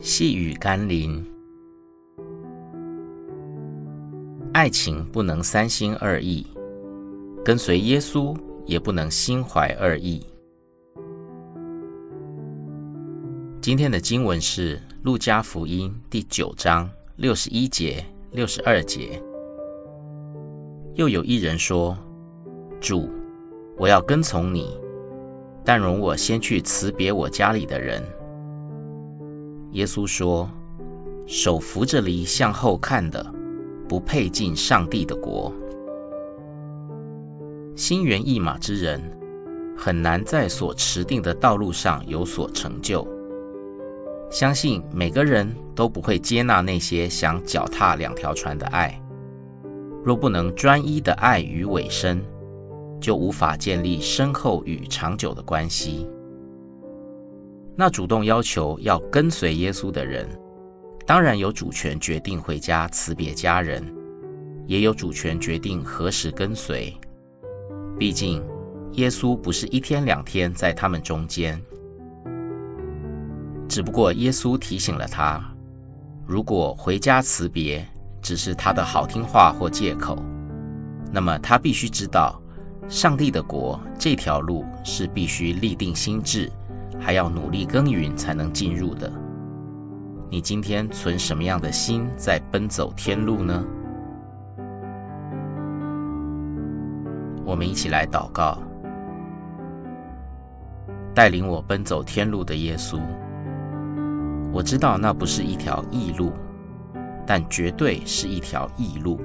细雨甘霖，爱情不能三心二意，跟随耶稣也不能心怀二意。今天的经文是《路加福音》第九章六十一节、六十二节。又有一人说：“主，我要跟从你。”但容我先去辞别我家里的人。耶稣说：“手扶着犁向后看的，不配进上帝的国。”心猿意马之人，很难在所持定的道路上有所成就。相信每个人都不会接纳那些想脚踏两条船的爱。若不能专一的爱与委身，就无法建立深厚与长久的关系。那主动要求要跟随耶稣的人，当然有主权决定回家辞别家人，也有主权决定何时跟随。毕竟，耶稣不是一天两天在他们中间。只不过耶稣提醒了他，如果回家辞别只是他的好听话或借口，那么他必须知道。上帝的国这条路是必须立定心志，还要努力耕耘才能进入的。你今天存什么样的心在奔走天路呢？我们一起来祷告，带领我奔走天路的耶稣。我知道那不是一条易路，但绝对是一条异路，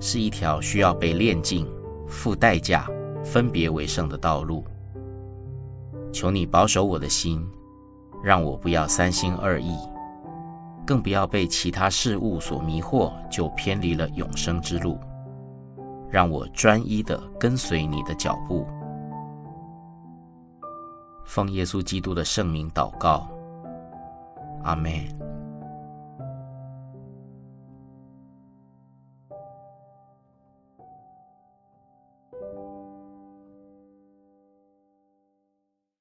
是一条需要被炼净。付代价、分别为圣的道路，求你保守我的心，让我不要三心二意，更不要被其他事物所迷惑，就偏离了永生之路，让我专一的跟随你的脚步。奉耶稣基督的圣名祷告。阿门。